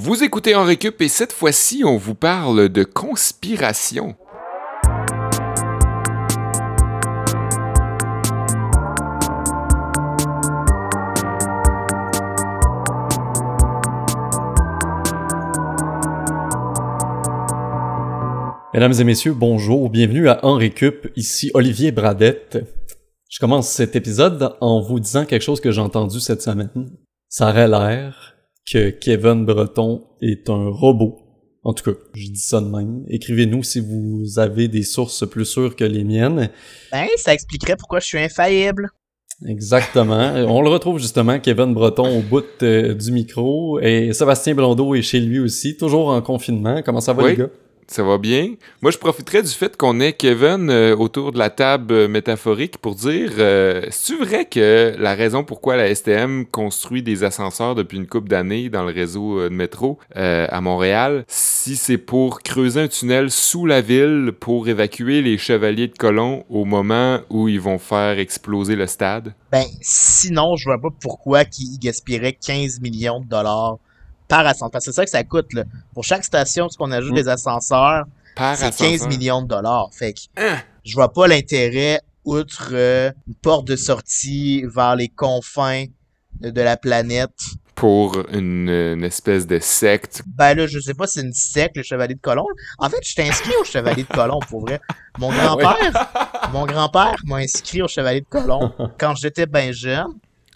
Vous écoutez en récup et cette fois-ci, on vous parle de conspiration. Mesdames et messieurs, bonjour, bienvenue à En Récup, ici Olivier Bradette. Je commence cet épisode en vous disant quelque chose que j'ai entendu cette semaine. Ça aurait l'air que Kevin Breton est un robot. En tout cas, je dis ça de même. Écrivez-nous si vous avez des sources plus sûres que les miennes. Ben, ça expliquerait pourquoi je suis infaillible. Exactement. On le retrouve justement, Kevin Breton, au bout euh, du micro. Et Sébastien Blondeau est chez lui aussi, toujours en confinement. Comment ça va, Oui. les gars? Ça va bien. Moi, je profiterais du fait qu'on ait Kevin euh, autour de la table euh, métaphorique pour dire euh, c'est-tu vrai que la raison pourquoi la STM construit des ascenseurs depuis une couple d'années dans le réseau euh, de métro à Montréal, si c'est pour creuser un tunnel sous la ville pour évacuer les chevaliers de colons au moment où ils vont faire exploser le stade? Ben, sinon, je vois pas pourquoi qu'ils gaspilleraient 15 millions de dollars par ascenseur. Parce que c'est ça que ça coûte, là. Pour chaque station, parce qu'on ajoute Mm. des ascenseurs, Par c'est 15 ascenseur. millions de dollars. Fait que, Hein? je vois pas l'intérêt, outre euh, une porte de sortie vers les confins de, de la planète. Pour une, une espèce de secte. Ben là, je sais pas si c'est une secte, le Chevalier de Colomb. En fait, je t'ai inscrit au Chevalier de Colomb, pour vrai. Mon grand-père, mon grand-père m'a inscrit au Chevalier de Colomb quand j'étais bien jeune.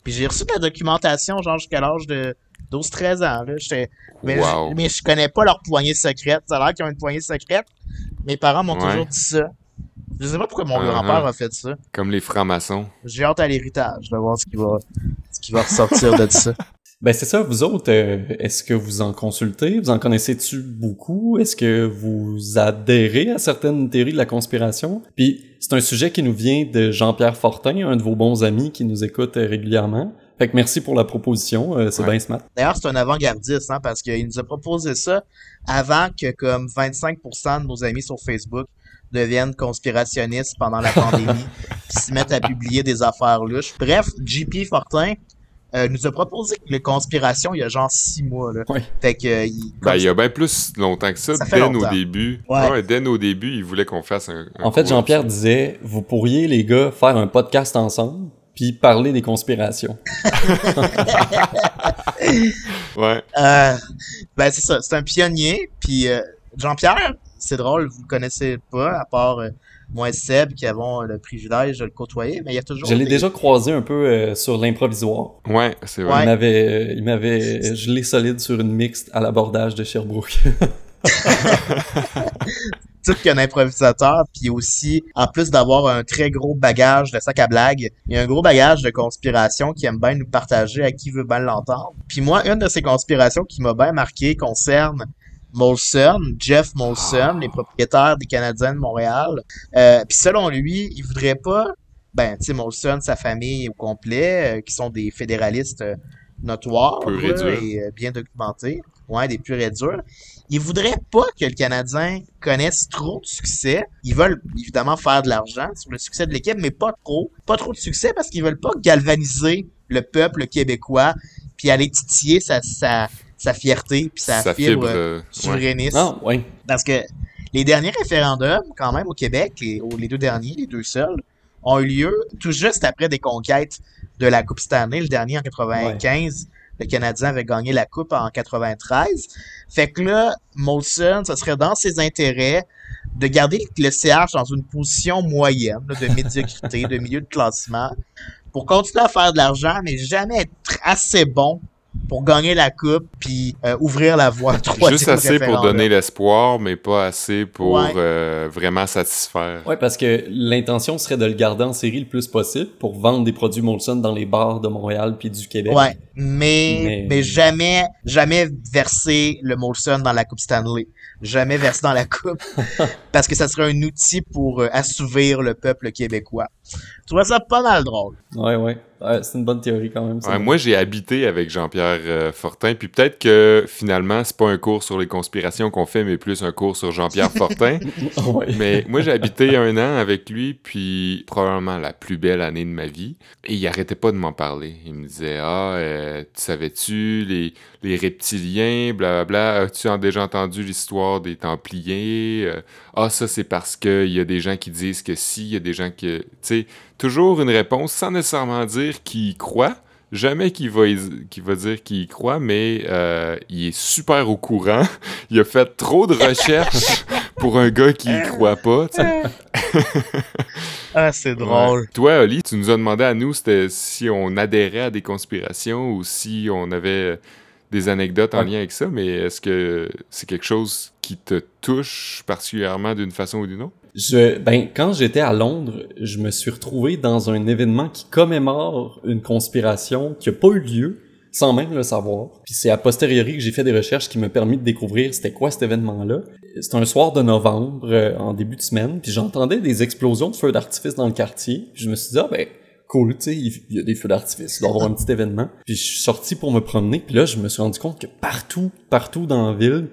Puis j'ai reçu de la documentation, genre jusqu'à l'âge de 12-13 ans. Là. J'étais- Mais, Wow. je, mais je connais pas leur poignée secrète. Ça a l'air qu'ils ont une poignée secrète. Mes parents m'ont Ouais. toujours dit ça. Je sais pas pourquoi mon Uh-huh. grand-père a fait ça. Comme les francs-maçons. J'ai hâte à l'héritage de voir ce qui va, ce qui va ressortir de ça. Ben c'est ça, vous autres, euh, est-ce que vous en consultez? Vous en connaissez-tu beaucoup? Est-ce que vous adhérez à certaines théories de la conspiration? Puis c'est un sujet qui nous vient de Jean-Pierre Fortin, un de vos bons amis qui nous écoute euh, régulièrement. Fait que merci pour la proposition, euh, c'est Ouais. bien smart. D'ailleurs, c'est un avant-gardiste, hein, parce qu'il nous a proposé ça avant que comme 25% de nos amis sur Facebook deviennent conspirationnistes pendant la pandémie, puis se mettent à publier des affaires louches. Bref, JP Fortin euh, nous a proposé les conspirations il y a genre six mois. Là. Ouais. Fait que, euh, il- Ben, il y a bien plus longtemps que ça. Ça fait dès longtemps. nos débuts. Ouais. Ouais, dès nos débuts, il voulait qu'on fasse un. un En fait, Jean-Pierre disait, vous pourriez, les gars, faire un podcast ensemble, puis parler des conspirations. Ouais. Euh, ben c'est ça, c'est un pionnier. Puis euh, Jean-Pierre, c'est drôle, vous le connaissez pas, à part euh, moi et Seb qui avons le privilège de le côtoyer, mais il y a toujours Je l'ai des- déjà croisé un peu euh, sur l'improvisoire. Ouais, c'est Il vrai. m'avait, euh, il m'avait gelé solide sur une mixte à l'abordage de Sherbrooke. tout qu'un improvisateur, puis aussi, en plus d'avoir un très gros bagage de sac à blagues, il y a un gros bagage de conspiration qui aime bien nous partager à qui veut bien l'entendre. Puis moi, une de ces conspirations qui m'a bien marqué concerne Molson, Jeff Molson, les propriétaires des Canadiens de Montréal. Euh, puis selon lui, il voudrait pas, ben, tu sais, Molson, sa famille au complet, euh, qui sont des fédéralistes euh, notoires et euh, bien documentés, ouais, des purs et durs. Ils voudraient pas que le Canadien connaisse trop de succès. Ils veulent évidemment faire de l'argent sur le succès de l'équipe, mais pas trop. Pas trop de succès parce qu'ils veulent pas galvaniser le peuple québécois puis aller titiller sa, sa, sa fierté puis sa, Sa fibre, fibre. euh, ouais. souverainiste. ouais. Parce que les derniers référendums, quand même, au Québec, les, les deux derniers, les deux seuls, ont eu lieu tout juste après des conquêtes de la Coupe Stanley. Le dernier en 95, le Canadien avait gagné la Coupe en 93. Fait que là, Molson, ce serait dans ses intérêts de garder le CH dans une position moyenne de médiocrité, de milieu de classement, pour continuer à faire de l'argent, mais jamais être assez bon pour gagner la coupe puis euh, ouvrir la voie troisième Juste assez pour donner l'espoir, mais pas assez pour Ouais. euh, vraiment satisfaire. Ouais, parce que l'intention serait de le garder en série le plus possible pour vendre des produits Molson dans les bars de Montréal puis du Québec. Ouais, mais, Mais- mais jamais jamais verser le Molson dans la coupe Stanley. Jamais verser dans la coupe parce que ça serait un outil pour euh, assouvir le peuple québécois. Je trouvais ça pas mal drôle. Ouais, ouais. Ouais, c'est une bonne théorie quand même. ça. Ouais, moi, j'ai habité avec Jean-Pierre euh, Fortin, puis peut-être que finalement, c'est pas un cours sur les conspirations qu'on fait, mais plus un cours sur Jean-Pierre Fortin. Ouais. Mais moi, j'ai habité un an avec lui, puis probablement la plus belle année de ma vie. Et il arrêtait pas de m'en parler. Il me disait Ah, euh, tu savais-tu, les, les reptiliens, blablabla. As-tu as déjà entendu l'histoire des Templiers? Euh, ah, ça, c'est parce qu'il y a des gens qui disent que si, il y a des gens qui... Tu sais, toujours une réponse sans nécessairement dire qui croit. Jamais qu'il va, va dire qu'il y croit, mais euh, il est super au courant. il a fait trop de recherches pour un gars qui y croit pas, ah, c'est drôle. Toi, Oli, tu nous as demandé à nous si on adhérait à des conspirations ou si on avait des anecdotes en lien avec ça, mais est-ce que c'est quelque chose qui te touche particulièrement d'une façon ou d'une autre? Je, ben, quand j'étais à Londres, je me suis retrouvé dans un événement qui commémore une conspiration qui a pas eu lieu, sans même le savoir. Puis c'est a posteriori que j'ai fait des recherches qui m'ont permis de découvrir c'était quoi cet événement-là. C'était un soir de novembre, euh, en début de semaine, puis j'entendais des explosions de feux d'artifice dans le quartier. Puis je me suis dit, ah ben, cool, tu sais, il y a des feux d'artifice, il doit y avoir un petit événement. Puis je suis sorti pour me promener, puis là, je me suis rendu compte que partout, partout dans la ville,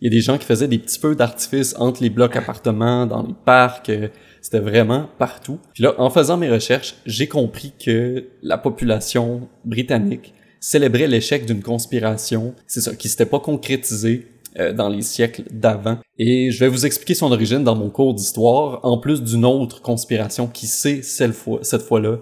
il y a des gens qui faisaient des petits feux d'artifice entre les blocs appartements, dans les parcs. Euh, c'était vraiment partout. Puis là, en faisant mes recherches, j'ai compris que la population britannique célébrait l'échec d'une conspiration, c'est ça, qui s'était pas concrétisée euh, dans les siècles d'avant. Et je vais vous expliquer son origine dans mon cours d'histoire, en plus d'une autre conspiration qui s'est cette fois-là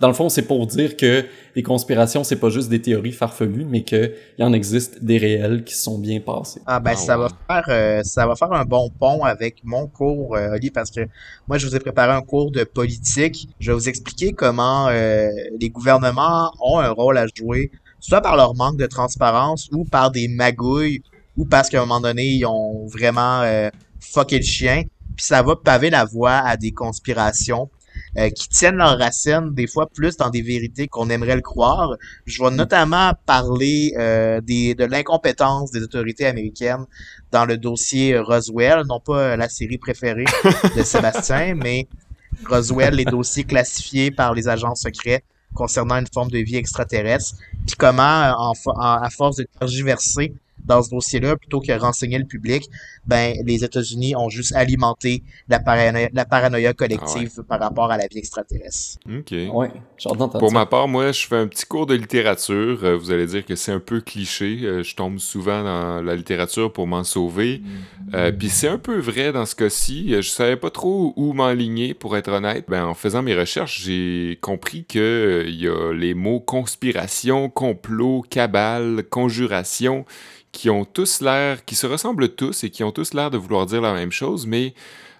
Dans le fond, c'est pour dire que les conspirations, c'est pas juste des théories farfelues, mais qu'il y en existe des réels qui sont bien passés. Ah ben ah ça va faire euh, ça va faire un bon pont avec mon cours, euh, Oli, parce que moi je vous ai préparé un cours de politique. Je vais vous expliquer comment euh, les gouvernements ont un rôle à jouer, soit par leur manque de transparence ou par des magouilles ou parce qu'à un moment donné ils ont vraiment euh, fucké le chien. Puis ça va paver la voie à des conspirations euh, qui tiennent leurs racines des fois plus dans des vérités qu'on aimerait le croire. Je vais notamment parler euh, des, de l'incompétence des autorités américaines dans le dossier Roswell, non pas la série préférée de Sébastien, mais Roswell, les dossiers classifiés par les agents secrets concernant une forme de vie extraterrestre, puis comment, en, à force de tergiverser dans ce dossier-là, plutôt que renseigner le public, ben les États-Unis ont juste alimenté la paranoïa, la paranoïa collective ah par rapport à la vie extraterrestre. OK. Ouais, Pour ma part, moi, je fais un petit cours de littérature. Euh, vous allez dire que c'est un peu cliché. Euh, je tombe souvent dans la littérature pour m'en sauver. Euh, Puis c'est un peu vrai dans ce cas-ci. Je savais pas trop où m'enligner, pour être honnête. Ben, en faisant mes recherches, j'ai compris que il y a les mots conspiration, complot, cabale, conjuration qui ont tous l'air, qui se ressemblent tous et qui ont tous l'air de vouloir dire la même chose, mais,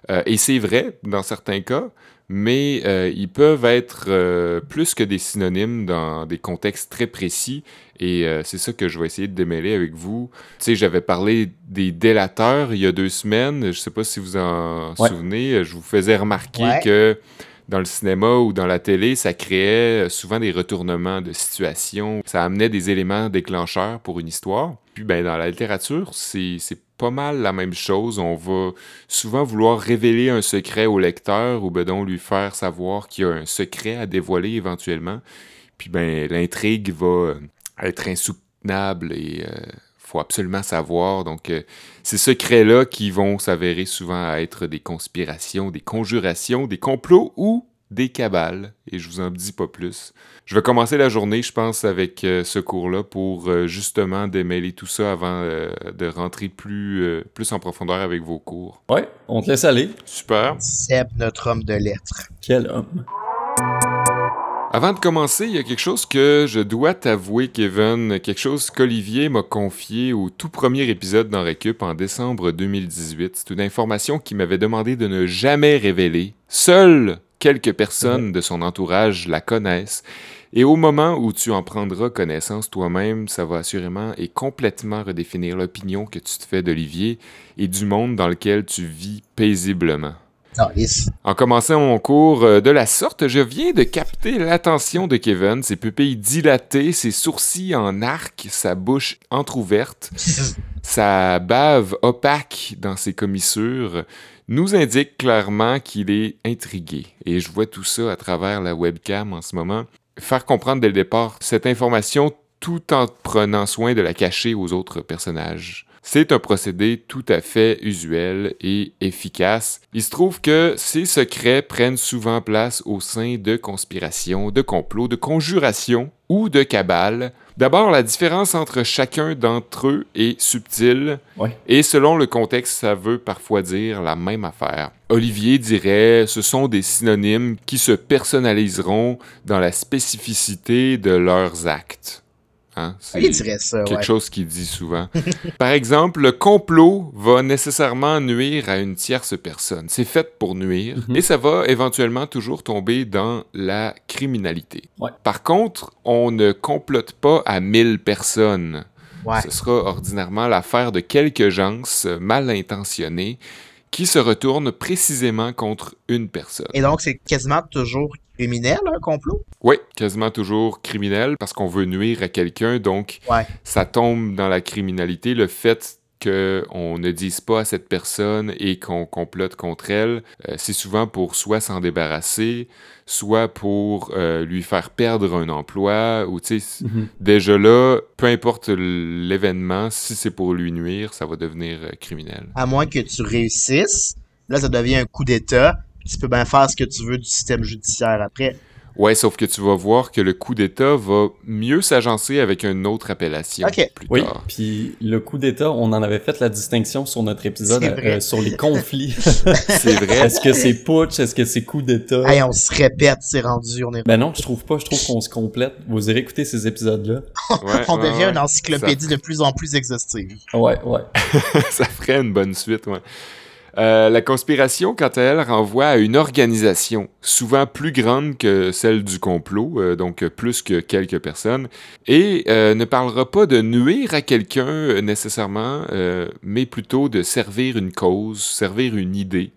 euh, et c'est vrai dans certains cas, mais euh, ils peuvent être euh, plus que des synonymes dans des contextes très précis, et c'est ça que je vais essayer de démêler avec vous. Tu sais, j'avais parlé des délateurs il y a deux semaines, je sais pas si vous en souvenez, je vous faisais remarquer que dans le cinéma ou dans la télé, ça créait souvent des retournements de situation. Ça amenait des éléments déclencheurs pour une histoire. Puis ben, dans la littérature, c'est pas mal la même chose. On va souvent vouloir révéler un secret au lecteur ou ben donc lui faire savoir qu'il y a un secret à dévoiler éventuellement. Puis ben l'intrigue va être insoutenable et euh, faut absolument savoir. Donc, euh, ces secrets-là qui vont s'avérer souvent être des conspirations, des conjurations, des complots ou des cabales. Et je vous en dis pas plus. Je vais commencer la journée, je pense, avec euh, ce cours-là pour euh, justement démêler tout ça avant de rentrer plus, plus en profondeur avec vos cours. Ouais, on te laisse aller. Super. Seb, notre homme de lettres. Quel homme. Avant de commencer, il y a quelque chose que je dois t'avouer, Kevin, quelque chose qu'Olivier m'a confié au tout premier épisode dans Récup en décembre 2018. C'est une information qu'il m'avait demandé de ne jamais révéler. Seules quelques personnes de son entourage la connaissent. Et au moment où tu en prendras connaissance toi-même, ça va assurément et complètement redéfinir l'opinion que tu te fais d'Olivier et du monde dans lequel tu vis paisiblement. En commençant mon cours euh, de la sorte, je viens de capter l'attention de Kevin, ses pupilles dilatées, ses sourcils en arc, sa bouche entr'ouverte, sa bave opaque dans ses commissures nous indique clairement qu'il est intrigué. Et je vois tout ça à travers la webcam en ce moment. Faire comprendre dès le départ cette information tout en prenant soin de la cacher aux autres personnages. C'est un procédé tout à fait usuel et efficace. Il se trouve que ces secrets prennent souvent place au sein de conspirations, de complots, de conjurations ou de cabales. D'abord, la différence entre chacun d'entre eux est subtile et selon le contexte, ça veut parfois dire la même affaire. Olivier dirait ce sont des synonymes qui se personnaliseront dans la spécificité de leurs actes. Hein? C'est ça, quelque chose qu'il dit souvent. Par exemple, le complot va nécessairement nuire à une tierce personne. C'est fait pour nuire mhm. et ça va éventuellement toujours tomber dans la criminalité. Par contre, on ne complote pas à 1000 personnes. Ce sera ordinairement l'affaire de quelques gens mal intentionnés qui se retournent précisément contre une personne. Et donc, c'est quasiment toujours criminel, un complot? Oui, quasiment toujours criminel parce qu'on veut nuire à quelqu'un, donc ça tombe dans la criminalité. Le fait qu'on ne dise pas à cette personne et qu'on complote contre elle, euh, c'est souvent pour soit s'en débarrasser, soit pour euh, lui faire perdre un emploi, ou tu sais, mhm. déjà là, peu importe l'événement, si c'est pour lui nuire, ça va devenir euh, criminel. À moins que tu réussisses, là, ça devient un coup d'État, tu peux bien faire ce que tu veux du système judiciaire après. Ouais, sauf que tu vas voir que le coup d'État va mieux s'agencer avec une autre appellation plus oui, puis le coup d'État, on en avait fait la distinction sur notre épisode euh, sur les conflits. c'est vrai. Est-ce que c'est putsch? Est-ce que c'est coup d'État? Hey, on se répète, c'est rendu, on est... Ben non, je trouve pas. Je trouve qu'on se complète. Vous irez écouter ces épisodes-là. on devient une encyclopédie de plus en plus exhaustive. Ouais, ouais. ça ferait une bonne suite, ouais. Euh, la conspiration, quant à elle, renvoie à une organisation, souvent plus grande que celle du complot, euh, donc plus que quelques personnes, et euh, ne parlera pas de nuire à quelqu'un nécessairement, mais plutôt de servir une cause, servir une idée.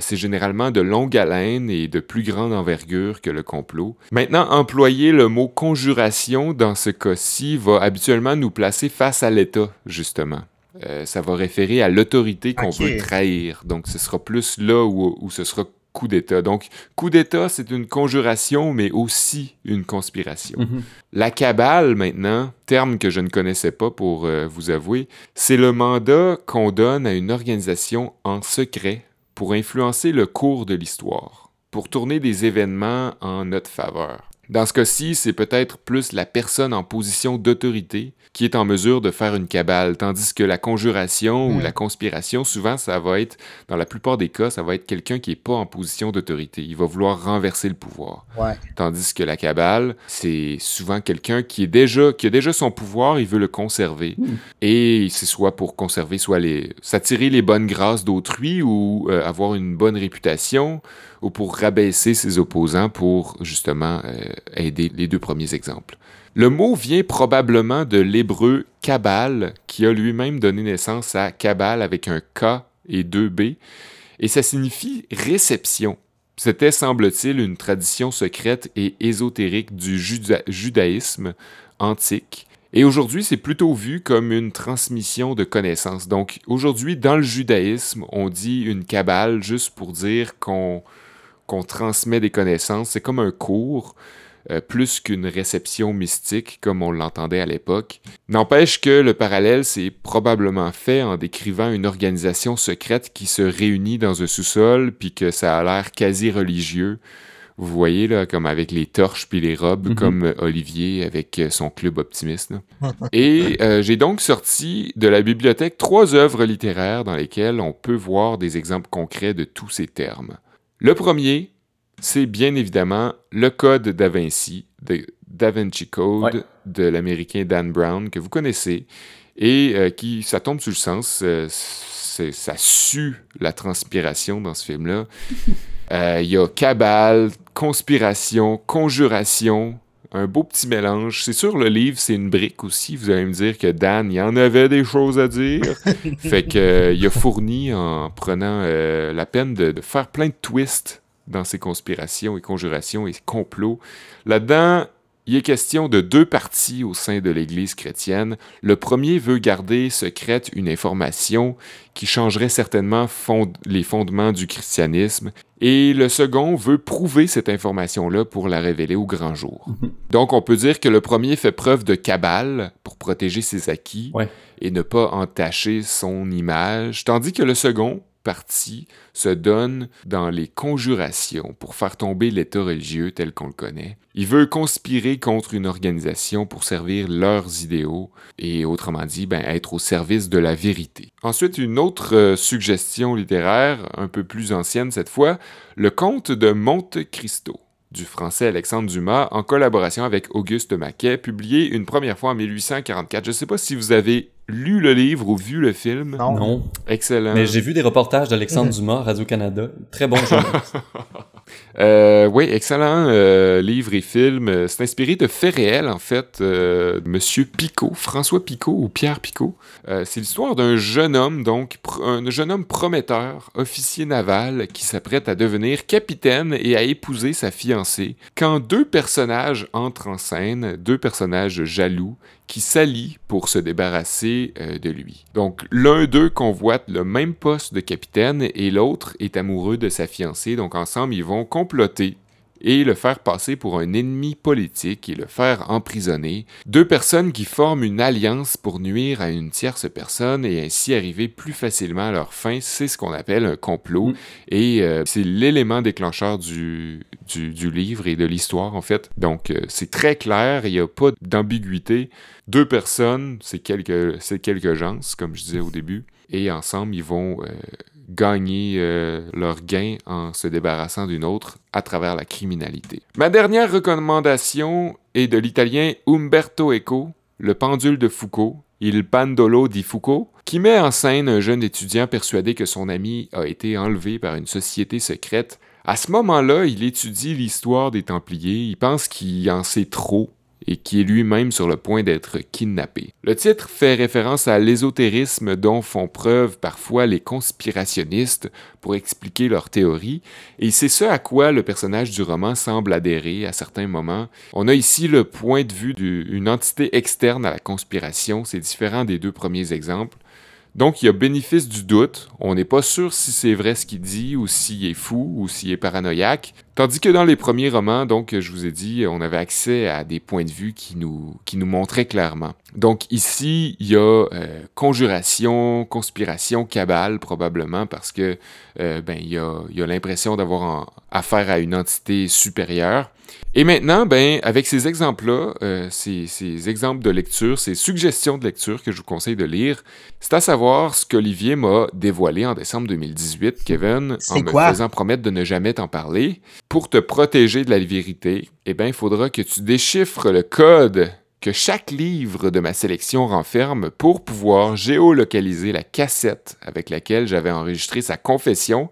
C'est généralement de longue haleine et de plus grande envergure que le complot. Maintenant, employer le mot conjuration dans ce cas-ci va habituellement nous placer face à l'État, justement. Euh, ça va référer à l'autorité qu'on veut trahir. Donc, ce sera plus là où, ce sera coup d'État. Donc, coup d'État, c'est une conjuration, mais aussi une conspiration. Mhm. La cabale, maintenant, terme que je ne connaissais pas pour euh, vous avouer, c'est le mandat qu'on donne à une organisation en secret pour influencer le cours de l'histoire, pour tourner des événements en notre faveur. Dans ce cas-ci, c'est peut-être plus la personne en position d'autorité qui est en mesure de faire une cabale, tandis que la conjuration ou mm. la conspiration, souvent, ça va être, dans la plupart des cas, ça va être quelqu'un qui n'est pas en position d'autorité. Il va vouloir renverser le pouvoir. Tandis que la cabale, c'est souvent quelqu'un qui est déjà, qui a déjà son pouvoir, il veut le conserver. Mm. Et c'est soit pour conserver, soit les, s'attirer les bonnes grâces d'autrui ou euh, avoir une bonne réputation ou pour rabaisser ses opposants pour justement euh, aider les deux premiers exemples. Le mot vient probablement de l'hébreu Kabbal, qui a lui-même donné naissance à Kabbal avec un K et deux B, et ça signifie réception. C'était, semble-t-il, une tradition secrète et ésotérique du judaïsme antique. Et aujourd'hui, c'est plutôt vu comme une transmission de connaissances. Donc, aujourd'hui, dans le judaïsme, on dit une Kabbale juste pour dire qu'on transmet des connaissances. C'est comme un cours. Euh, plus qu'une réception mystique comme on l'entendait à l'époque. N'empêche que le parallèle s'est probablement fait en décrivant une organisation secrète qui se réunit dans un sous-sol, puis que ça a l'air quasi religieux. Vous voyez, là, comme avec les torches puis les robes, mhm. comme Olivier avec son club optimiste. Et euh, j'ai donc sorti de la bibliothèque trois œuvres littéraires dans lesquelles on peut voir des exemples concrets de tous ces termes. Le premier, c'est bien évidemment le code Da Vinci, de Da Vinci Code de l'américain Dan Brown que vous connaissez et euh, qui, ça tombe sur le sens, euh, ça sue la transpiration dans ce film-là. Euh, il y a cabale, conspiration, conjuration, un beau petit mélange. C'est sûr, le livre, c'est une brique aussi. Vous allez me dire que Dan, il y en avait des choses à dire. fait que, il a fourni en prenant la peine de, faire plein de twists dans ses conspirations et conjurations et complots. Là-dedans, Il est question de deux partis au sein de l'Église chrétienne. Le premier veut garder secrète une information qui changerait certainement les fondements du christianisme, et le second veut prouver cette information-là pour la révéler au grand jour. Mhm. Donc on peut dire que le premier fait preuve de cabale pour protéger ses acquis et ne pas entacher son image, tandis que le second parti se donne dans les conjurations pour faire tomber l'État religieux tel qu'on le connaît. Il veut conspirer contre une organisation pour servir leurs idéaux et autrement dit, ben, être au service de la vérité. Ensuite, une autre euh, suggestion littéraire, un peu plus ancienne cette fois, le comte de Monte Cristo du français Alexandre Dumas en collaboration avec Auguste Maquet, publié une première fois en 1844. Je ne sais pas si vous avez lu le livre ou vu le film? Non. Excellent. Mais j'ai vu des reportages d'Alexandre Dumas, Radio-Canada. Très bon journaliste. Euh, oui, excellent euh, livre et film. C'est inspiré de faits réels, en fait. Euh, Monsieur Picot, François Picot ou Pierre Picot. c'est l'histoire d'un jeune homme, donc un jeune homme prometteur, officier naval, qui s'apprête à devenir capitaine et à épouser sa fiancée. Quand deux personnages entrent en scène, deux personnages jaloux, qui s'allient pour se débarrasser de lui. Donc l'un d'eux convoite le même poste de capitaine et l'autre est amoureux de sa fiancée. Donc ensemble, ils vont comploter et le faire passer pour un ennemi politique et le faire emprisonner. Deux personnes qui forment une alliance pour nuire à une tierce personne et ainsi arriver plus facilement à leur fin, c'est ce qu'on appelle un complot. Mm. Et euh, c'est l'élément déclencheur du, du, livre et de l'histoire, en fait. Donc, euh, c'est très clair, il n'y a pas d'ambiguïté. Deux personnes, c'est quelques, quelques gens, comme je disais au début, et ensemble, ils vont... Euh, gagner euh, leur gain en se débarrassant d'une autre à travers la criminalité. Ma dernière recommandation est de l'italien Umberto Eco, Le pendule de Foucault, Il Pandolo di Foucault, qui met en scène un jeune étudiant persuadé que son ami a été enlevé par une société secrète. À ce moment-là, il étudie l'histoire des Templiers, il pense qu'il en sait trop et qui est lui-même sur le point d'être kidnappé. Le titre fait référence à l'ésotérisme dont font preuve parfois les conspirationnistes pour expliquer leurs théories, et c'est ce à quoi le personnage du roman semble adhérer à certains moments. On a ici le point de vue d'une entité externe à la conspiration, c'est différent des deux premiers exemples. Donc, il y a bénéfice du doute. On n'est pas sûr si c'est vrai ce qu'il dit ou s'il est fou ou s'il est paranoïaque. Tandis que dans les premiers romans, donc, je vous ai dit, on avait accès à des points de vue qui nous, qui nous montraient clairement. Donc, ici, il y a euh, conjuration, conspiration, cabale, probablement, parce que, euh, ben, il y a, il y a l'impression d'avoir affaire à une entité supérieure. Et maintenant, ben, avec ces exemples-là, euh, ces, ces, exemples de lecture, ces suggestions de lecture que je vous conseille de lire, c'est à savoir ce qu'Olivier m'a dévoilé en décembre 2018, Kevin, en me faisant promettre de ne jamais t'en parler. Pour te protéger de la vérité, eh bien, il faudra que tu déchiffres le code que chaque livre de ma sélection renferme pour pouvoir géolocaliser la cassette avec laquelle j'avais enregistré sa confession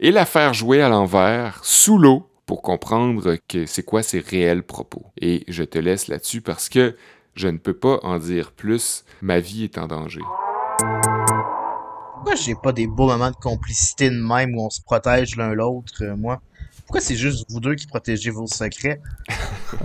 et la faire jouer à l'envers, sous l'eau, pour comprendre que c'est quoi ses réels propos. Et je te laisse là-dessus parce que je ne peux pas en dire plus, ma vie est en danger. Pourquoi j'ai pas des beaux moments de complicité de même où on se protège l'un l'autre, euh, moi? Pourquoi c'est juste vous deux qui protégez vos secrets?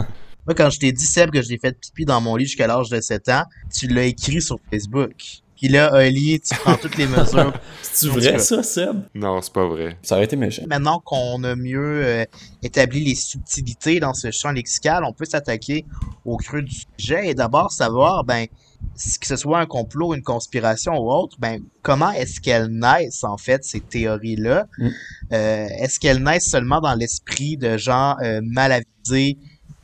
moi, quand je t'ai dit, Seb, que je l'ai fait pipi dans mon lit jusqu'à l'âge de 7 ans, tu l'as écrit sur Facebook. Puis là, Oli, tu prends toutes les mesures. C'est vrai ça, Seb? Non, c'est pas vrai. Ça aurait été méchant. Maintenant qu'on a mieux euh, établi les subtilités dans ce champ lexical, on peut s'attaquer au creux du sujet et d'abord savoir, ben, que ce soit un complot, une conspiration ou autre, ben, comment est-ce qu'elles naissent, en fait, ces théories-là? Mm. Euh, est-ce qu'elles naissent seulement dans l'esprit de gens euh, mal avisés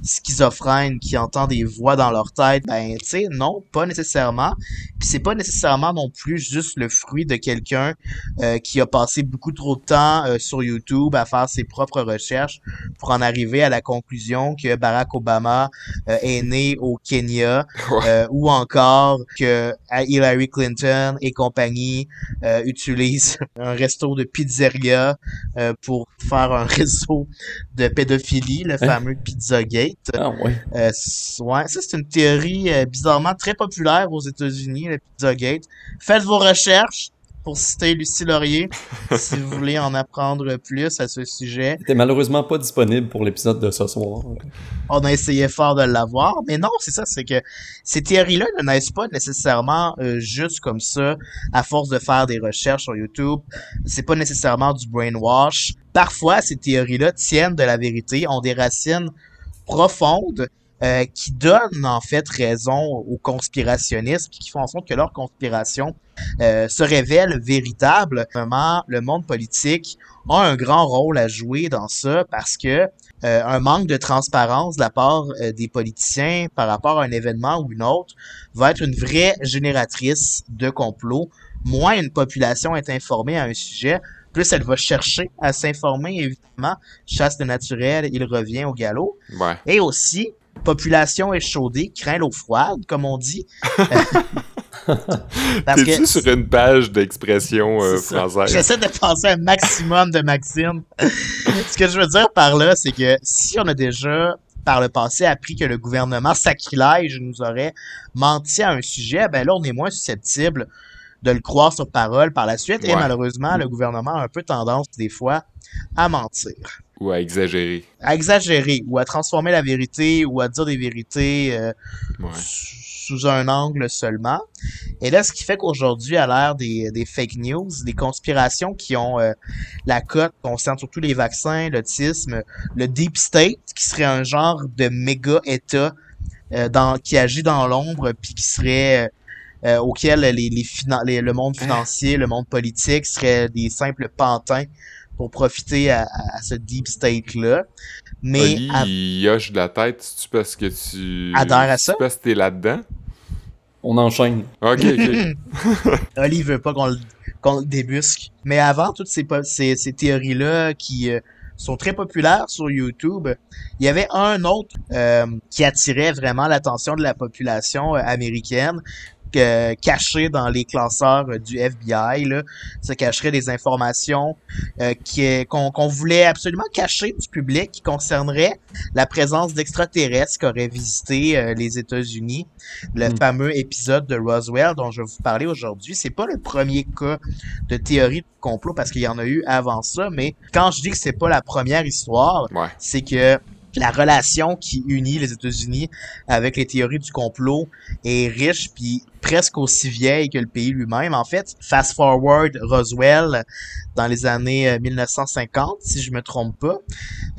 schizophrènes qui entendent des voix dans leur tête, ben tu sais non, pas nécessairement. Puis c'est pas nécessairement non plus juste le fruit de quelqu'un euh, qui a passé beaucoup trop de temps euh, sur YouTube à faire ses propres recherches pour en arriver à la conclusion que Barack Obama euh, est né au Kenya ou encore que Hillary Clinton et compagnie utilisent un resto de pizzeria pour faire un réseau de pédophilie, le hein? fameux Pizzagate. Ah ouais. Euh, ouais, ça c'est une théorie euh, bizarrement très populaire aux États-Unis, le Pizzagate. Faites vos recherches. pour citer Lucie Laurier, si vous voulez en apprendre plus à ce sujet. C'était malheureusement pas disponible pour l'épisode de ce soir. On a essayé fort de l'avoir, mais non, c'est ça, c'est que ces théories-là ne naissent pas nécessairement euh, juste comme ça, à force de faire des recherches sur YouTube. C'est pas nécessairement du brainwash. Parfois, ces théories-là tiennent de la vérité, ont des racines profondes euh, qui donnent en fait raison aux conspirationnistes, qui font en sorte que leur conspiration euh, se révèle véritable. Vraiment, le monde politique a un grand rôle à jouer dans ça parce que euh, un manque de transparence de la part des politiciens par rapport à un événement ou une autre va être une vraie génératrice de complots. Moins une population est informée à un sujet, plus elle va chercher à s'informer, évidemment. Chasse de naturel, il revient au galop. Ouais. Et aussi, population échaudée craint l'eau froide, comme on dit. T'es-tu sur une page d'expression euh, française? J'essaie de penser un maximum de Maxime. Ce que je veux dire par là, c'est que si on a déjà par le passé appris que le gouvernement sacrilège nous aurait menti à un sujet, ben là, on est moins susceptible de le croire sur parole par la suite. Et malheureusement, le gouvernement a un peu tendance, des fois, à mentir. Ou à exagérer. À exagérer, ou à transformer la vérité, ou à dire des vérités euh, sous un angle seulement. Et là, ce qui fait qu'aujourd'hui, à l'ère des, des, fake news, des conspirations qui ont euh, la cote concernant surtout les vaccins, l'autisme, le deep state, qui serait un genre de méga État euh, dans, qui agit dans l'ombre, puis qui serait auquel les, les, le monde financier, le monde politique seraient des simples pantins pour profiter à, ce deep state-là. Mais. il hoche de la tête, c'est-tu parce que tu. Adhère à ça? parce que t'es là-dedans? On enchaîne. Ok, ok. Oli veut pas qu'on le, débusque. Mais avant toutes ces, ces, ces théories-là qui euh, sont très populaires sur YouTube, il y avait un autre euh, qui attirait vraiment l'attention de la population euh, américaine caché dans les classeurs euh, du FBI. Là. Ça cacherait des informations euh, qu'on voulait absolument cacher du public qui concerneraient la présence d'extraterrestres qui auraient visité euh, les États-Unis. Le hmm. fameux épisode de Roswell dont je vais vous parler aujourd'hui. C'est pas le premier cas de théorie de complot parce qu'il y en a eu avant ça, mais quand je dis que c'est pas la première histoire, c'est que la relation qui unit les États-Unis avec les théories du complot est riche puis presque aussi vieille que le pays lui-même. En fait, fast forward Roswell dans les années 1950, euh, si je me trompe pas,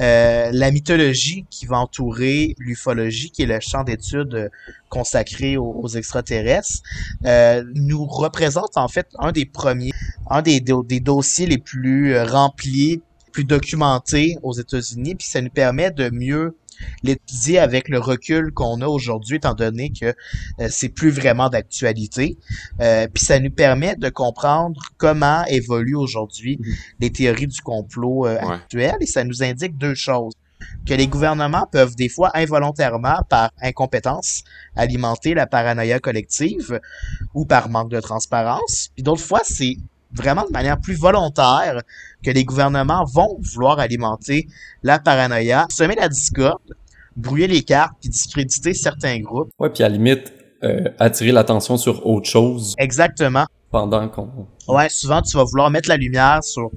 euh, la mythologie qui va entourer l'ufologie, qui est le champ d'études euh, consacré aux, extraterrestres, euh, nous représente en fait un des premiers, un des, dossiers les plus remplis plus documenté aux États-Unis, puis ça nous permet de mieux l'étudier avec le recul qu'on a aujourd'hui, étant donné que euh, c'est plus vraiment d'actualité. Euh, puis ça nous permet de comprendre comment évoluent aujourd'hui mhm. les théories du complot euh, actuelles, et ça nous indique deux choses que les gouvernements peuvent des fois involontairement, par incompétence, alimenter la paranoïa collective ou par manque de transparence. Puis d'autres fois, c'est vraiment de manière plus volontaire que les gouvernements vont vouloir alimenter la paranoïa, semer la discorde, brouiller les cartes puis discréditer certains groupes. Ouais, puis à la limite euh, attirer l'attention sur autre chose. Exactement. Pendant qu'on Ouais, souvent tu vas vouloir mettre la lumière sur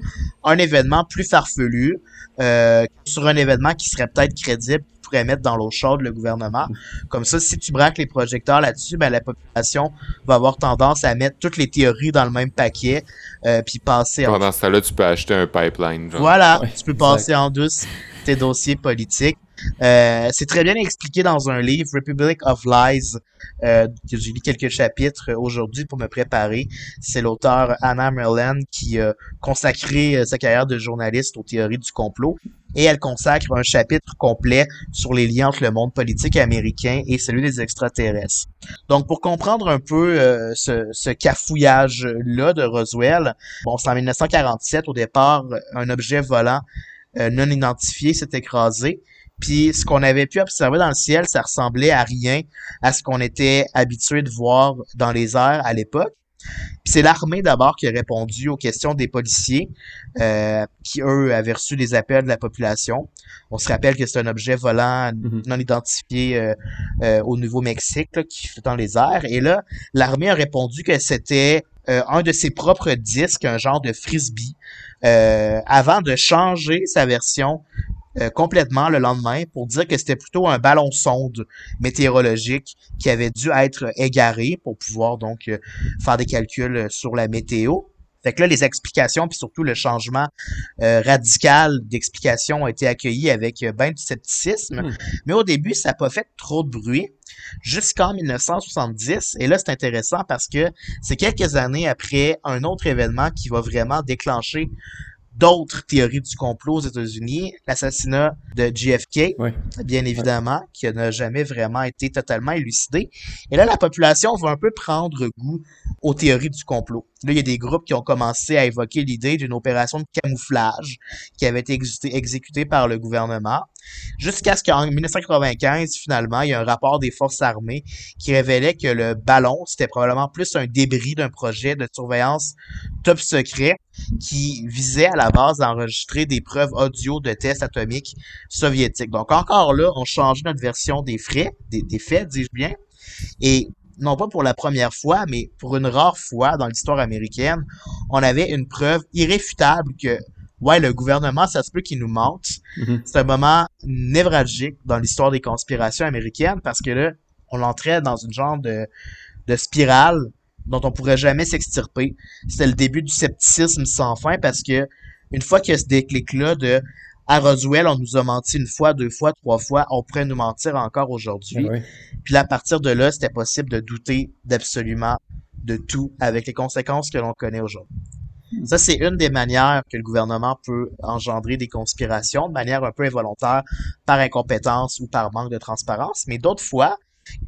un événement plus farfelu, euh, sur un événement qui serait peut-être crédible, pourrait mettre dans l'eau chaude le gouvernement. Comme ça, si tu braques les projecteurs là-dessus, ben la population va avoir tendance à mettre toutes les théories dans le même paquet, euh, puis passer. Pendant ce temps-là, tu peux acheter un pipeline. Voilà, tu peux passer en douce tes dossiers politiques. Euh, c'est très bien expliqué dans un livre, Republic of Lies, euh, j'ai lu quelques chapitres aujourd'hui pour me préparer. C'est l'auteur Anna Merlin qui a consacré euh, sa carrière de journaliste aux théories du complot et elle consacre un chapitre complet sur les liens entre le monde politique américain et celui des extraterrestres. Donc, pour comprendre un peu euh, ce, ce cafouillage-là de Roswell, bon, c'est en 1947, au départ, un objet volant non identifié s'est écrasé puis ce qu'on avait pu observer dans le ciel, ça ressemblait à rien à ce qu'on était habitué de voir dans les airs à l'époque. Puis c'est l'armée d'abord qui a répondu aux questions des policiers, euh, qui eux avaient reçu des appels de la population. On se rappelle que c'est un objet volant mhm. non identifié euh, euh, au Nouveau-Mexique qui fait dans les airs. Et là, l'armée a répondu que c'était euh, un de ses propres disques, un genre de frisbee, euh, avant de changer sa version euh, complètement le lendemain pour dire que c'était plutôt un ballon sonde météorologique qui avait dû être égaré pour pouvoir donc faire des calculs sur la météo. Fait que là, les explications, puis surtout le changement euh, radical d'explication ont été accueillis avec euh, ben du scepticisme. Hmm. Mais au début, ça n'a pas fait trop de bruit jusqu'en 1970. Et là, c'est intéressant parce que c'est quelques années après un autre événement qui va vraiment déclencher d'autres théories du complot aux États-Unis, l'assassinat de JFK, bien évidemment, qui n'a jamais vraiment été totalement élucidé. Et là, la population va un peu prendre goût aux théories du complot. Là, il y a des groupes qui ont commencé à évoquer l'idée d'une opération de camouflage qui avait été exécutée par le gouvernement, jusqu'à ce qu'en 1995, finalement, il y a un rapport des forces armées qui révélait que le ballon, c'était probablement plus un débris d'un projet de surveillance top secret qui visait à la base d'enregistrer des preuves audio de tests atomiques soviétiques. Donc encore là, on change notre version des frais, des, des faits, dis-je bien. Et non pas pour la première fois, mais pour une rare fois dans l'histoire américaine, on avait une preuve irréfutable que, ouais, le gouvernement, ça se peut qu'il nous mente. Mm-hmm. C'est un moment névralgique dans l'histoire des conspirations américaines parce que là, on entrait dans une genre de, de spirale dont on pourrait jamais s'extirper. C'était le début du scepticisme sans fin parce que une fois qu'il y a ce déclic-là de à Roswell, on nous a menti une fois, deux fois, trois fois, on pourrait nous mentir encore aujourd'hui. Ah Puis à partir de là, c'était possible de douter d'absolument de tout avec les conséquences que l'on connaît aujourd'hui. Ça, c'est une des manières que le gouvernement peut engendrer des conspirations, de manière un peu involontaire, par incompétence ou par manque de transparence. Mais d'autres fois,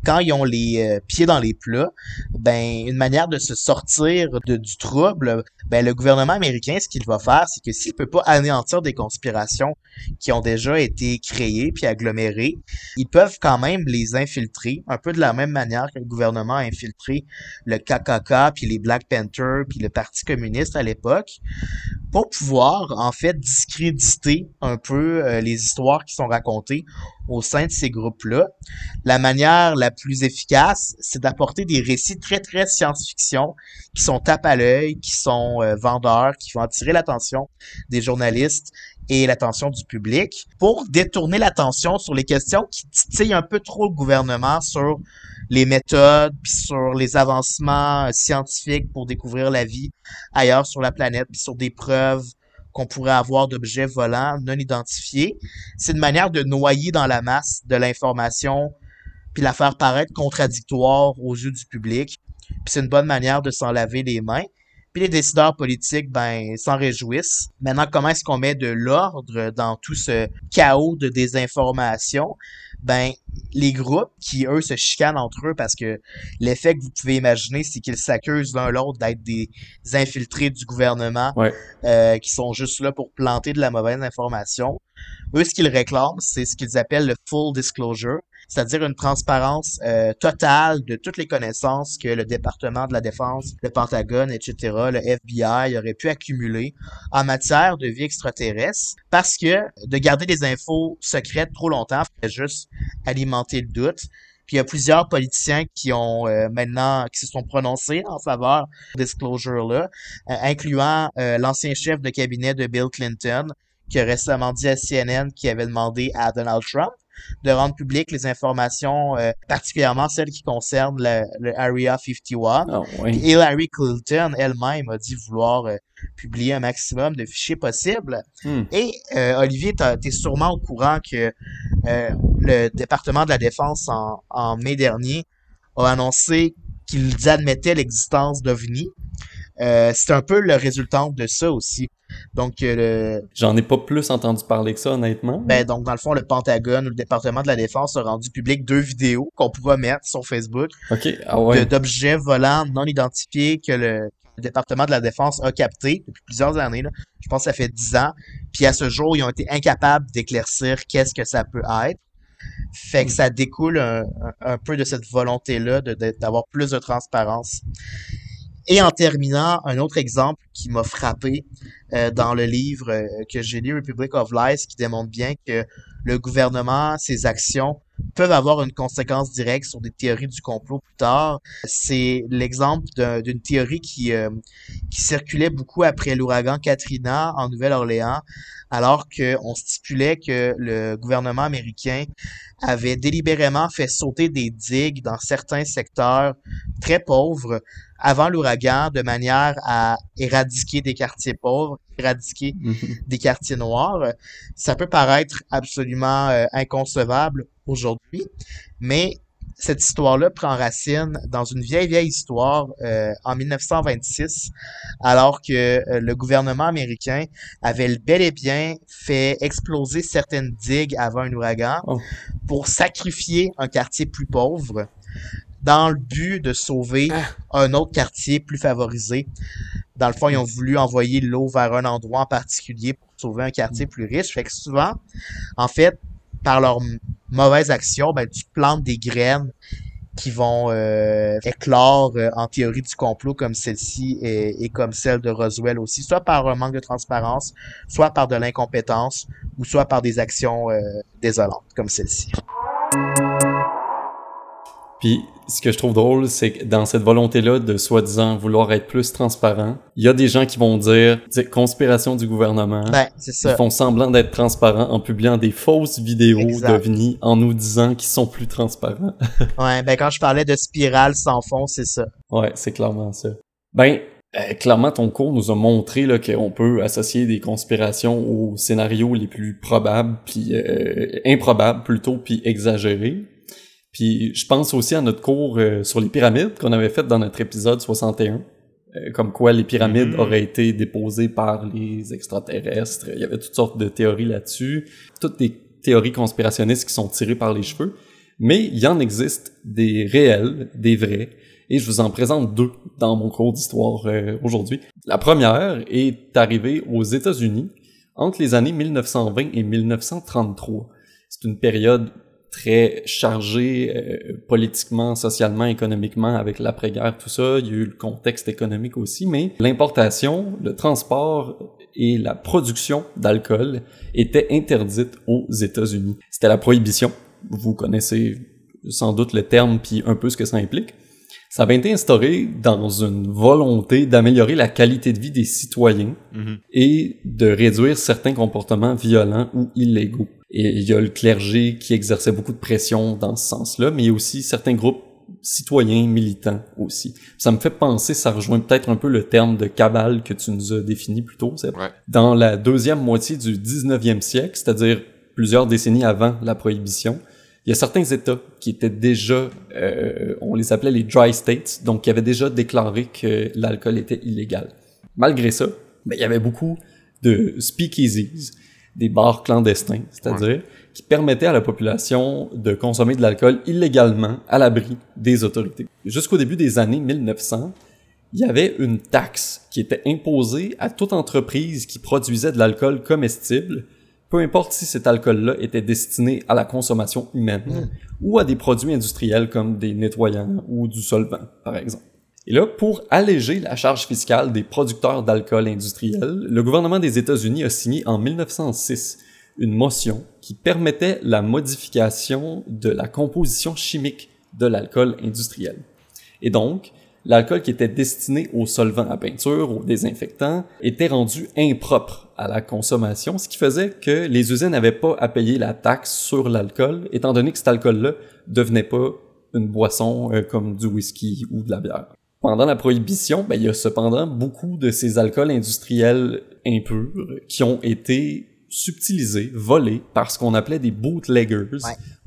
quand ils ont les euh, pieds dans les plats, ben une manière de se sortir du trouble, ben le gouvernement américain, ce qu'il va faire, c'est que s'il peut pas anéantir des conspirations qui ont déjà été créées puis agglomérées, ils peuvent quand même les infiltrer, un peu de la même manière que le gouvernement a infiltré le KKK puis les Black Panthers puis le Parti communiste à l'époque, pour pouvoir en fait discréditer un peu euh, les histoires qui sont racontées au sein de ces groupes-là. La manière la plus efficace, c'est d'apporter des récits très, très science-fiction qui sont tape à l'œil, qui sont euh, vendeurs, qui vont attirer l'attention des journalistes et l'attention du public pour détourner l'attention sur les questions qui titillent un peu trop le gouvernement sur les méthodes, puis sur les avancements euh, scientifiques pour découvrir la vie ailleurs sur la planète, puis sur des preuves qu'on pourrait avoir d'objets volants non identifiés. C'est une manière de noyer dans la masse de l'information puis la faire paraître contradictoire aux yeux du public. Puis c'est une bonne manière de s'en laver les mains. Puis les décideurs politiques, ben, s'en réjouissent. Maintenant, comment est-ce qu'on met de l'ordre dans tout ce chaos de désinformation? Ben, les groupes qui, eux, se chicanent entre eux parce que l'effet que vous pouvez imaginer, c'est qu'ils s'accusent l'un l'autre d'être des infiltrés du gouvernement euh, qui sont juste là pour planter de la mauvaise information. Eux, ce qu'ils réclament, c'est ce qu'ils appellent le full disclosure c'est-à-dire une transparence euh, totale de toutes les connaissances que le département de la défense, le Pentagone, etc., le FBI aurait pu accumuler en matière de vie extraterrestre, parce que de garder des infos secrètes trop longtemps ferait juste alimenter le doute. Puis il y a plusieurs politiciens qui ont euh, maintenant qui se sont prononcés en faveur de disclosure là, euh, incluant l'ancien chef de cabinet de Bill Clinton, qui a récemment dit à CNN qu'il avait demandé à Donald Trump de rendre publiques les informations, euh, particulièrement celles qui concernent le, Area 51. Oh, oui. Hillary Clinton elle-même a dit vouloir euh, publier un maximum de fichiers possibles. Hmm. Et euh, Olivier, tu es sûrement au courant que le département de la Défense en, en mai dernier a annoncé qu'ils admettaient l'existence d'OVNI. C'est un peu le résultat de ça aussi. Donc, euh, J'en ai pas plus entendu parler que ça, honnêtement. Ben, donc, dans le fond, le Pentagone ou le département de la Défense a rendu public deux vidéos qu'on pourra mettre sur Facebook. OK, ah ouais. D'objets volants non identifiés que le, département de la Défense a capté depuis plusieurs années. Là. Je pense que ça fait dix ans. Puis à ce jour, ils ont été incapables d'éclaircir qu'est-ce que ça peut être. Fait que ça découle un, un peu de cette volonté-là d'avoir plus de transparence. Et en terminant, un autre exemple qui m'a frappé euh, dans le livre euh, que j'ai lu, Republic of Lies, qui démontre bien que le gouvernement, ses actions peuvent avoir une conséquence directe sur des théories du complot plus tard. C'est l'exemple d'une théorie qui, euh, qui circulait beaucoup après l'ouragan Katrina en Nouvelle-Orléans, alors qu'on stipulait que le gouvernement américain avait délibérément fait sauter des digues dans certains secteurs très pauvres avant l'ouragan de manière à éradiquer des quartiers pauvres, éradiquer des quartiers noirs. Ça peut paraître absolument euh, inconcevable aujourd'hui, mais cette histoire-là prend racine dans une vieille, vieille histoire euh, en 1926, alors que euh, le gouvernement américain avait bel et bien fait exploser certaines digues avant un ouragan oh. pour sacrifier un quartier plus pauvre dans le but de sauver ah. un autre quartier plus favorisé. Dans le fond, ils ont voulu envoyer l'eau vers un endroit en particulier pour sauver un quartier plus riche. Fait que souvent, en fait, par leur mauvaise action, ben, tu plantes des graines qui vont euh, éclore euh, en théorie du complot comme celle-ci et, comme celle de Roswell aussi, soit par un manque de transparence, soit par de l'incompétence, ou soit par des actions euh, désolantes comme celle-ci. Puis ce que je trouve drôle, c'est que dans cette volonté-là de soi-disant vouloir être plus transparent, il y a des gens qui vont dire, conspiration du gouvernement. Ben, c'est ça. Ils font semblant d'être transparents en publiant des fausses vidéos d'OVNI en nous disant qu'ils sont plus transparents. ouais, ben quand je parlais de spirale sans fond, c'est ça. Ouais, c'est clairement ça. Ben, euh, clairement, ton cours nous a montré là, qu'on peut associer des conspirations aux scénarios les plus probables, puis euh, improbables plutôt, puis exagérés. Puis je pense aussi à notre cours euh, sur les pyramides qu'on avait fait dans notre épisode 61. Euh, comme quoi les pyramides mm-hmm. auraient été déposées par les extraterrestres. Il y avait toutes sortes de théories là-dessus. Toutes des théories conspirationnistes qui sont tirées par les cheveux. Mais il y en existe des réels, des vrais. Et je vous en présente deux dans mon cours d'histoire euh, aujourd'hui. La première est arrivée aux États-Unis entre les années 1920 et 1933. C'est une période très chargé euh, politiquement, socialement, économiquement avec l'après-guerre, tout ça. Il y a eu le contexte économique aussi, mais l'importation, le transport et la production d'alcool étaient interdites aux États-Unis. C'était la prohibition. Vous connaissez sans doute le terme puis un peu ce que ça implique. Ça avait été instauré dans une volonté d'améliorer la qualité de vie des citoyens mm-hmm. et de réduire certains comportements violents ou illégaux. Et il y a le clergé qui exerçait beaucoup de pression dans ce sens-là, mais il y a aussi certains groupes citoyens militants aussi. Ça me fait penser, ça rejoint peut-être un peu le terme de cabale que tu nous as défini plus tôt. Ouais. Dans la deuxième moitié du 19e siècle, c'est-à-dire plusieurs décennies avant la prohibition, il y a certains États qui étaient déjà, euh, on les appelait les dry states, donc qui avaient déjà déclaré que l'alcool était illégal. Malgré ça, ben, il y avait beaucoup de speakeasies, des bars clandestins, c'est-à-dire qui permettaient à la population de consommer de l'alcool illégalement à l'abri des autorités. Jusqu'au début des années 1900, il y avait une taxe qui était imposée à toute entreprise qui produisait de l'alcool comestible, peu importe si cet alcool-là était destiné à la consommation humaine ou à des produits industriels comme des nettoyants ou du solvant, par exemple. Et là, pour alléger la charge fiscale des producteurs d'alcool industriel, le gouvernement des États-Unis a signé en 1906 une motion qui permettait la modification de la composition chimique de l'alcool industriel. Et donc, l'alcool qui était destiné aux solvants à peinture, aux désinfectants, était rendu impropre à la consommation, ce qui faisait que les usines n'avaient pas à payer la taxe sur l'alcool, étant donné que cet alcool-là devenait pas une boisson euh, comme du whisky ou de la bière. Pendant la prohibition, ben, il y a cependant beaucoup de ces alcools industriels impurs qui ont été subtilisés, volés par ce qu'on appelait des bootleggers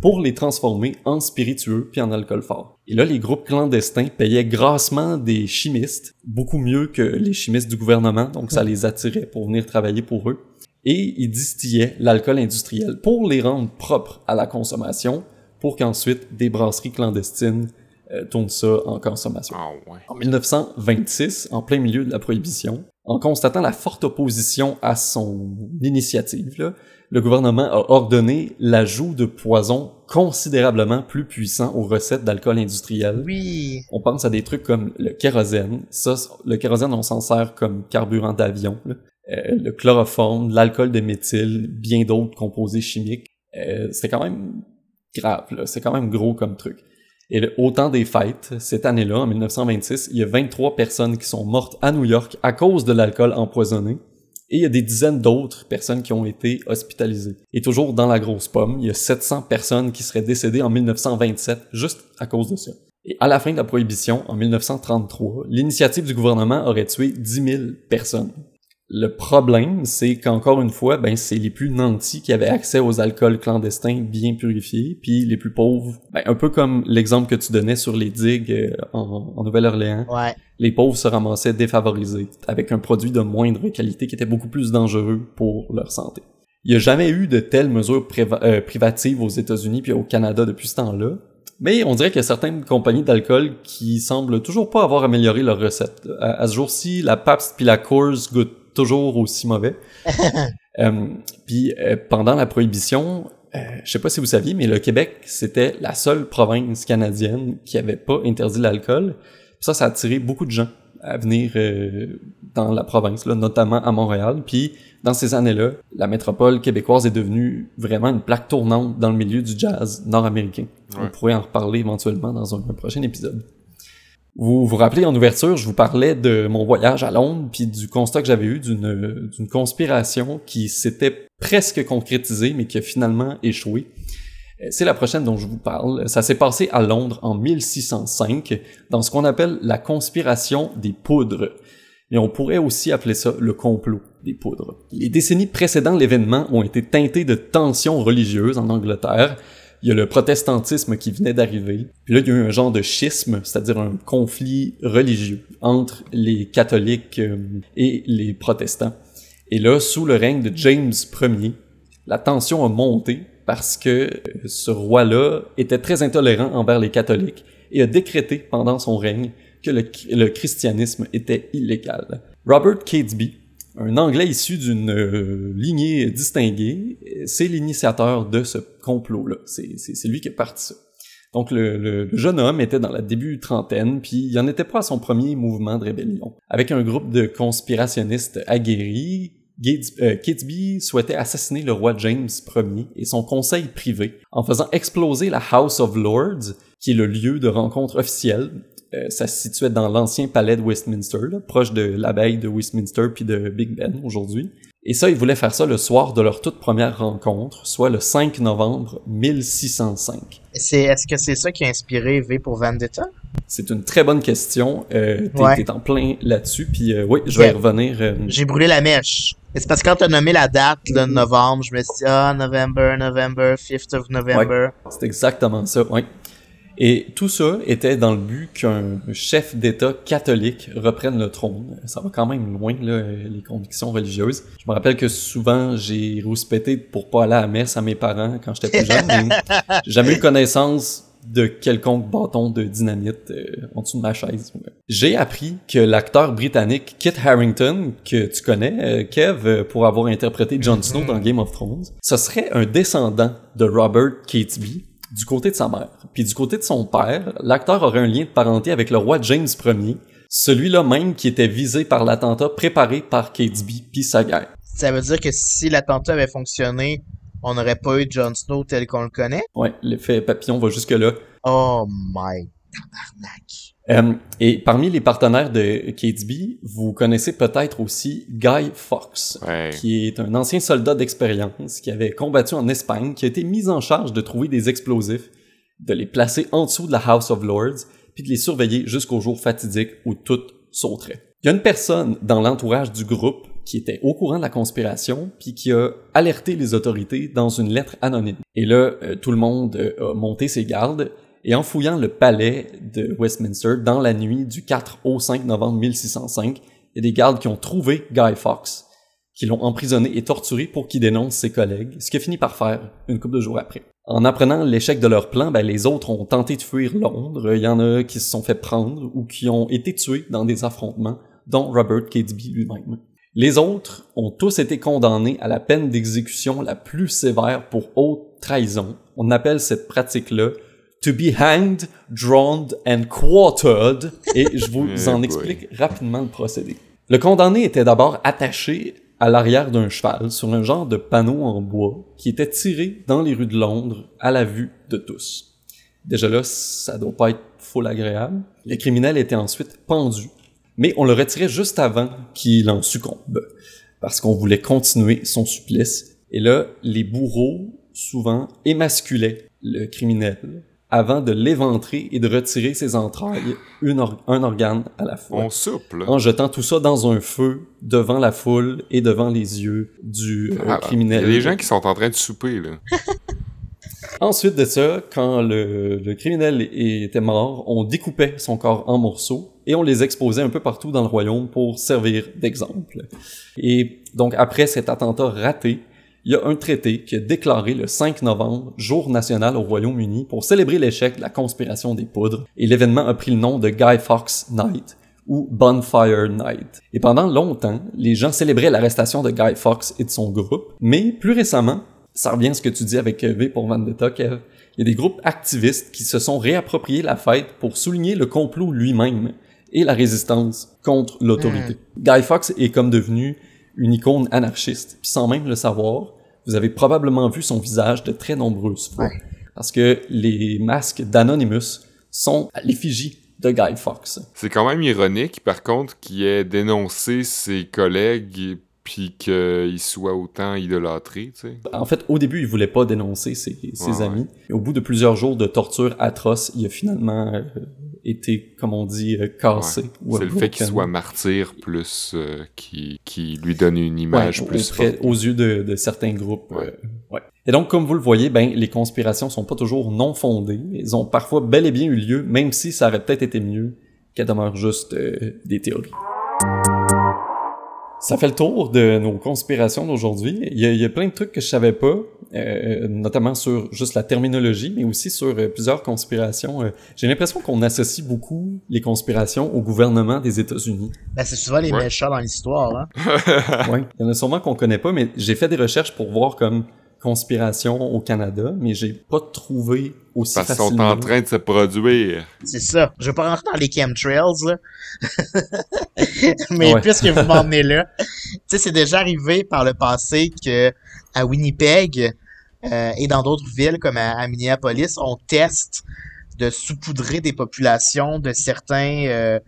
pour les transformer en spiritueux puis en alcool fort. Et là, les groupes clandestins payaient grassement des chimistes, beaucoup mieux que les chimistes du gouvernement, donc ça les attirait pour venir travailler pour eux. Et ils distillaient l'alcool industriel pour les rendre propres à la consommation, pour qu'ensuite des brasseries clandestines euh, tourne ça en consommation. Ah, en 1926, en plein milieu de la prohibition, en constatant la forte opposition à son initiative, le gouvernement a ordonné l'ajout de poisons considérablement plus puissants aux recettes d'alcool industriel. Oui. On pense à des trucs comme le kérosène. Ça, le kérosène, on s'en sert comme carburant d'avion. Euh, le chloroforme, l'alcool de méthyle, bien d'autres composés chimiques. Euh, c'est quand même grave, là. C'est quand même gros comme truc. Et le, au des fêtes, cette année-là, en 1926, il y a 23 personnes qui sont mortes à New York à cause de l'alcool empoisonné. Et il y a des dizaines d'autres personnes qui ont été hospitalisées. Et toujours dans la grosse pomme, il y a 700 personnes qui seraient décédées en 1927 juste à cause de ça. Et à la fin de la prohibition, en 1933, l'initiative du gouvernement aurait tué 10 000 personnes. Le problème, c'est qu'encore une fois, ben, c'est les plus nantis qui avaient accès aux alcools clandestins bien purifiés, puis les plus pauvres, ben, un peu comme l'exemple que tu donnais sur les digues euh, en, Nouvelle-Orléans, ouais. les pauvres se ramassaient défavorisés, avec un produit de moindre qualité qui était beaucoup plus dangereux pour leur santé. Il n'y a jamais eu de telles mesures euh, privatives aux États-Unis puis au Canada depuis ce temps-là, mais on dirait qu'il y a certaines compagnies d'alcool qui semblent toujours pas avoir amélioré leurs recettes. À, ce jour-ci, la Pabst puis la Coors goûtent toujours aussi mauvais. euh, puis euh, pendant la prohibition, euh, je sais pas si vous saviez, mais le Québec, c'était la seule province canadienne qui avait pas interdit l'alcool. Ça, ça a attiré beaucoup de gens à venir euh, dans la province, là, notamment à Montréal. Puis dans ces années-là, la métropole québécoise est devenue vraiment une plaque tournante dans le milieu du jazz nord-américain. On pourrait en reparler éventuellement dans un prochain épisode. Vous vous rappelez en ouverture, je vous parlais de mon voyage à Londres puis du constat que j'avais eu d'une conspiration qui s'était presque concrétisée mais qui a finalement échoué. Euh, c'est la prochaine dont je vous parle. Ça s'est passé à Londres en 1605 dans ce qu'on appelle la conspiration des poudres. Et on pourrait aussi appeler ça le complot des poudres. Les décennies précédant l'événement ont été teintées de tensions religieuses en Angleterre, il y a le protestantisme qui venait d'arriver. Puis là, il y a eu un genre de schisme, c'est-à-dire un conflit religieux entre les catholiques euh, et les protestants. Et là, sous le règne de James Ier, la tension a monté parce que euh, ce roi-là était très intolérant envers les catholiques et a décrété pendant son règne que le, le christianisme était illégal. Robert Catesby, un Anglais issu d'une euh, lignée distinguée, c'est l'initiateur de ce complot-là. C'est lui qui est parti. Donc le, jeune homme était dans la début trentaine, puis il en était pas à son premier mouvement de rébellion. Avec un groupe de conspirationnistes aguerris, Catesby euh, souhaitait assassiner le roi James Ier et son conseil privé en faisant exploser la House of Lords, qui est le lieu de rencontre officiel euh, ça se situait dans l'ancien palais de Westminster, proche de l'abbaye de Westminster puis de Big Ben aujourd'hui. Et ça, ils voulaient faire ça le soir de leur toute première rencontre, soit le 5 novembre 1605. Est-ce que c'est ça qui a inspiré V pour Vendetta? C'est une très bonne question. Euh, T'es en plein là-dessus, puis euh, oui, je vais y revenir. Euh, J'ai brûlé la mèche. C'est parce que quand t'as nommé la date, le novembre, je me suis dit, ah, November, November, 5th of November. c'est exactement ça, oui. Et tout ça était dans le but qu'un chef d'État catholique reprenne le trône. Ça va quand même loin, là, les convictions religieuses. Je me rappelle que souvent, j'ai rouspété pour pas aller à la messe à mes parents quand j'étais plus jeune, mais j'ai jamais eu connaissance de quelconque bâton de dynamite euh, en dessous de ma chaise. J'ai appris que l'acteur britannique Kit Harrington, que tu connais, euh, Kev, euh, pour avoir interprété Jon Snow dans Game of Thrones, ce serait un descendant de Robert Catesby, du côté de sa mère. Puis du côté de son père, l'acteur aurait un lien de parenté avec le roi James Ier, celui-là même qui était visé par l'attentat préparé par Catesby puis sa guerre. Ça veut dire que si l'attentat avait fonctionné, on n'aurait pas eu Jon Snow tel qu'on le connaît? Ouais, l'effet papillon va jusque-là. Oh my tabarnak. Euh, et parmi les partenaires de Catesby, vous connaissez peut-être aussi Guy Fawkes, qui est un ancien soldat d'expérience qui avait combattu en Espagne, qui a été mis en charge de trouver des explosifs, de les placer en dessous de la House of Lords, puis de les surveiller jusqu'au jour fatidique où tout sauterait. Il y a une personne dans l'entourage du groupe qui était au courant de la conspiration, puis qui a alerté les autorités dans une lettre anonyme. Et là, euh, tout le monde euh, a monté ses gardes, et en fouillant le palais de Westminster dans la nuit du 4 au 5 novembre 1605, il y a des gardes qui ont trouvé Guy Fawkes, qui l'ont emprisonné et torturé pour qu'il dénonce ses collègues, ce qu'il a fini par faire une couple de jours après. En apprenant l'échec de leur plan, ben, les autres ont tenté de fuir Londres. Il y en a qui se sont fait prendre ou qui ont été tués dans des affrontements, dont Robert Catesby lui-même. Les autres ont tous été condamnés à la peine d'exécution la plus sévère pour haute trahison. On appelle cette pratique-là to be hanged, drowned and quartered, et je vous eh en explique rapidement le procédé. Le condamné était d'abord attaché à l'arrière d'un cheval sur un genre de panneau en bois qui était tiré dans les rues de Londres à la vue de tous. Déjà là, ça doit pas être full agréable. Le criminel était ensuite pendu, mais on le retirait juste avant qu'il en succombe, parce qu'on voulait continuer son supplice. Et là, les bourreaux, souvent, émasculaient le criminel avant de l'éventrer et de retirer ses entrailles, un organe à la fois. On souple. En jetant tout ça dans un feu devant la foule et devant les yeux du euh, ah, criminel. Il y a des gens qui sont en train de souper, là. Ensuite de ça, quand le, le, criminel était mort, on découpait son corps en morceaux et on les exposait un peu partout dans le royaume pour servir d'exemple. Et donc après cet attentat raté, il y a un traité qui a déclaré le 5 novembre jour national au Royaume-Uni pour célébrer l'échec de la conspiration des poudres, et l'événement a pris le nom de Guy Fawkes Night ou Bonfire Night. Et pendant longtemps, les gens célébraient l'arrestation de Guy Fawkes et de son groupe, mais plus récemment, ça revient à ce que tu dis avec V pour Vendetta, Kev, il y a des groupes activistes qui se sont réappropriés la fête pour souligner le complot lui-même et la résistance contre l'autorité. Hmm. Guy Fawkes est comme devenu une icône anarchiste, puis sans même le savoir, vous avez probablement vu son visage de très nombreuses fois. Parce que les masques d'Anonymous sont à l'effigie de Guy Fawkes. C'est quand même ironique, par contre, qu'il ait dénoncé ses collègues puis qu'il soit autant idolâtré, tu sais. En fait, au début, il voulait pas dénoncer ses, amis. Au bout de plusieurs jours de torture atroce, il a finalement euh, été, comme on dit, euh, cassé. C'est le fait qu'il soit martyr plus euh, qui, qui lui donne une image plus forte. Aux yeux de, de certains groupes. Euh, ouais. Et donc, comme vous le voyez, ben, les conspirations sont pas toujours non fondées. Elles ont parfois bel et bien eu lieu, même si ça aurait peut-être été mieux qu'elles demeurent juste des théories. Ça fait le tour de nos conspirations d'aujourd'hui. Il, il, y a plein de trucs que je savais pas, euh, notamment sur juste la terminologie, mais aussi sur euh, plusieurs conspirations. Euh, j'ai l'impression qu'on associe beaucoup les conspirations au gouvernement des États-Unis. Ben, c'est souvent les méchants dans l'histoire. Hein? oui, il y en a sûrement qu'on connaît pas, mais j'ai fait des recherches pour voir comme conspiration au Canada, mais j'ai pas trouvé aussi Parce qu'ils sont en train de se produire. C'est ça. Je vais pas rentrer dans les chemtrails, là. mais puisque vous m'emmenez là, tu sais, c'est déjà arrivé par le passé que à Winnipeg euh, et dans d'autres villes comme à, Minneapolis, on teste de saupoudrer des populations de certains euh,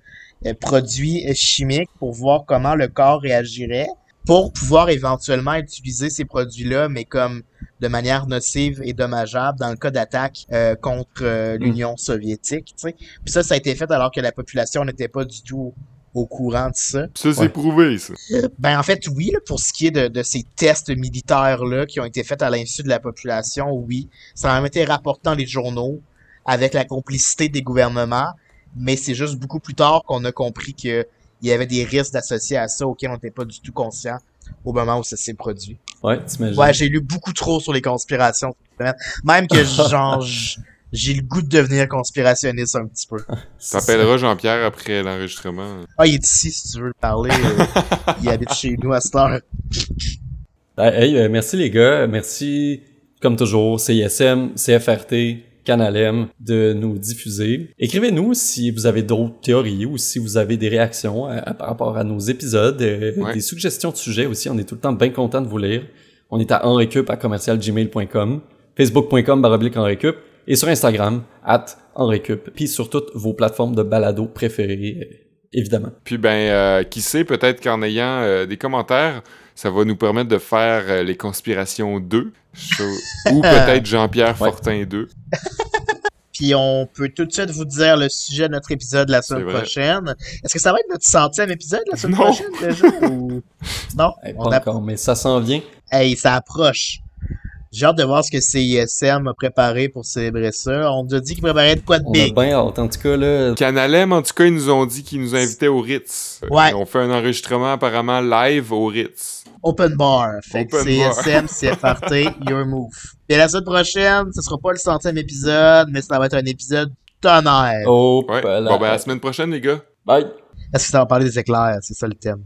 produits chimiques pour voir comment le corps réagirait pour pouvoir éventuellement utiliser ces produits-là, mais comme de manière nocive et dommageable dans le cas d'attaque euh, contre euh, mm. l'Union soviétique. Tu sais. Puis ça, ça a été fait alors que la population n'était pas du tout au courant de ça. Ça, c'est prouvé, ça. Ben, en fait, oui, pour ce qui est de, de ces tests militaires-là qui ont été faits à l'insu de la population, oui. Ça a même été rapporté dans les journaux avec la complicité des gouvernements, mais c'est juste beaucoup plus tard qu'on a compris que il y avait des risques associés à ça auxquels on n'était pas du tout conscient au moment où ça s'est produit. Ouais, t'imagines. Ouais, j'ai lu beaucoup trop sur les conspirations. Même que genre, j'ai le goût de devenir conspirationniste un petit peu. T'appelleras Jean-Pierre après l'enregistrement. Ah, il est ici si tu veux le parler. Euh, il habite chez nous à cette heure. Hey, euh, merci les gars. Merci, comme toujours, CISM, CFRT, Canal M de nous diffuser. Écrivez-nous si vous avez d'autres théories ou si vous avez des réactions par rapport à nos épisodes, euh, des suggestions de sujets aussi. On est tout le temps bien content de vous lire. On est à enrecup à commercialgmail.com, facebook.com baroblique enrecup et sur Instagram at enrecup, puis sur toutes vos plateformes de balado préférées, euh, évidemment. Puis ben, euh, qui sait, peut-être qu'en ayant des commentaires, ça va nous permettre de faire les conspirations 2 ou peut-être Jean-Pierre Fortin 2. Puis on peut tout de suite vous dire le sujet de notre épisode la semaine prochaine. Est-ce que ça va être notre centième épisode la semaine prochaine déjà? Ou... Non? pas encore, mais ça s'en vient. Hey, ça approche. J'ai hâte de voir ce que CISM a préparé pour célébrer ça. On nous a dit qu'ils préparaient de quoi de on big. A bien hâte, en tout cas, là. Canalem, en tout cas, ils nous ont dit qu'ils nous invitaient au Ritz. Ouais. On fait un enregistrement apparemment live au Ritz. Open bar. Fait que CSM, CFRT, Your Move. Et la semaine prochaine, ce sera pas le centième épisode, mais ça va être un épisode tonnerre. Oh, ouais. Bon, ben, à la semaine prochaine, les gars. Bye. Est-ce que ça va parler des éclairs? C'est ça le thème.